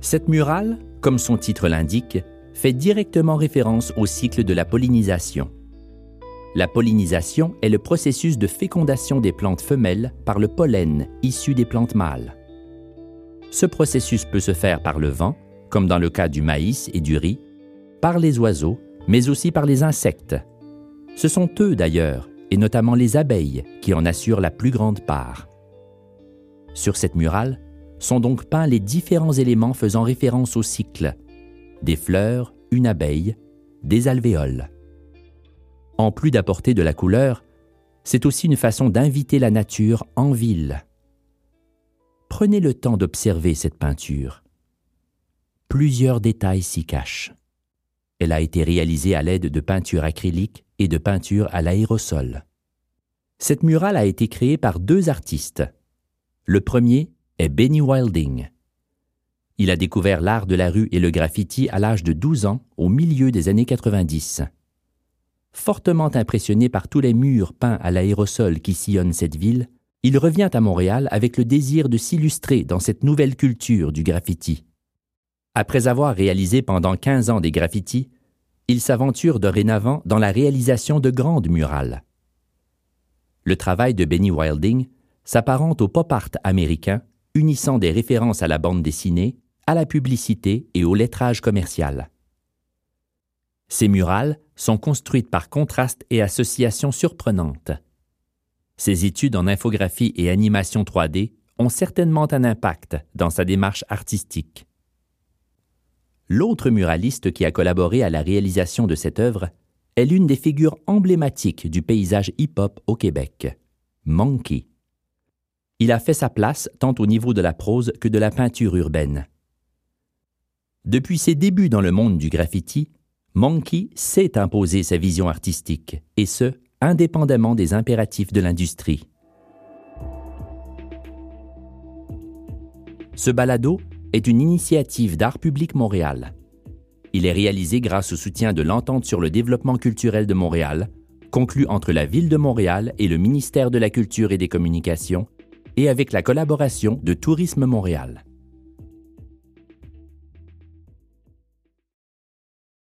Cette murale, comme son titre l'indique, fait directement référence au cycle de la pollinisation. La pollinisation est le processus de fécondation des plantes femelles par le pollen issu des plantes mâles. Ce processus peut se faire par le vent, comme dans le cas du maïs et du riz, par les oiseaux, mais aussi par les insectes. Ce sont eux d'ailleurs, et notamment les abeilles, qui en assurent la plus grande part. Sur cette murale sont donc peints les différents éléments faisant référence au cycle des fleurs, une abeille, des alvéoles. En plus d'apporter de la couleur, c'est aussi une façon d'inviter la nature en ville. Prenez le temps d'observer cette peinture. Plusieurs détails s'y cachent. Elle a été réalisée à l'aide de peinture acrylique et de peinture à l'aérosol. Cette murale a été créée par deux artistes. Le premier est Benny Wilding. Il a découvert l'art de la rue et le graffiti à l'âge de 12 ans, au milieu des années 90. Fortement impressionné par tous les murs peints à l'aérosol qui sillonnent cette ville, il revient à Montréal avec le désir de s'illustrer dans cette nouvelle culture du graffiti. Après avoir réalisé pendant 15 ans des graffitis, il s'aventure dorénavant dans la réalisation de grandes murales. Le travail de Benny Wilding s'apparente au pop art américain, unissant des références à la bande dessinée, à la publicité et au lettrage commercial. Ces murales sont construites par contraste et association surprenantes. Ses études en infographie et animation 3D ont certainement un impact dans sa démarche artistique. L'autre muraliste qui a collaboré à la réalisation de cette œuvre est l'une des figures emblématiques du paysage hip-hop au Québec, Monkey. Il a fait sa place tant au niveau de la prose que de la peinture urbaine. Depuis ses débuts dans le monde du graffiti, Monkey sait imposer sa vision artistique, et ce, indépendamment des impératifs de l'industrie. Ce balado est une initiative d'Art public Montréal. Il est réalisé grâce au soutien de l'Entente sur le développement culturel de Montréal, conclu entre la Ville de Montréal et le ministère de la Culture et des Communications, et avec la collaboration de Tourisme Montréal.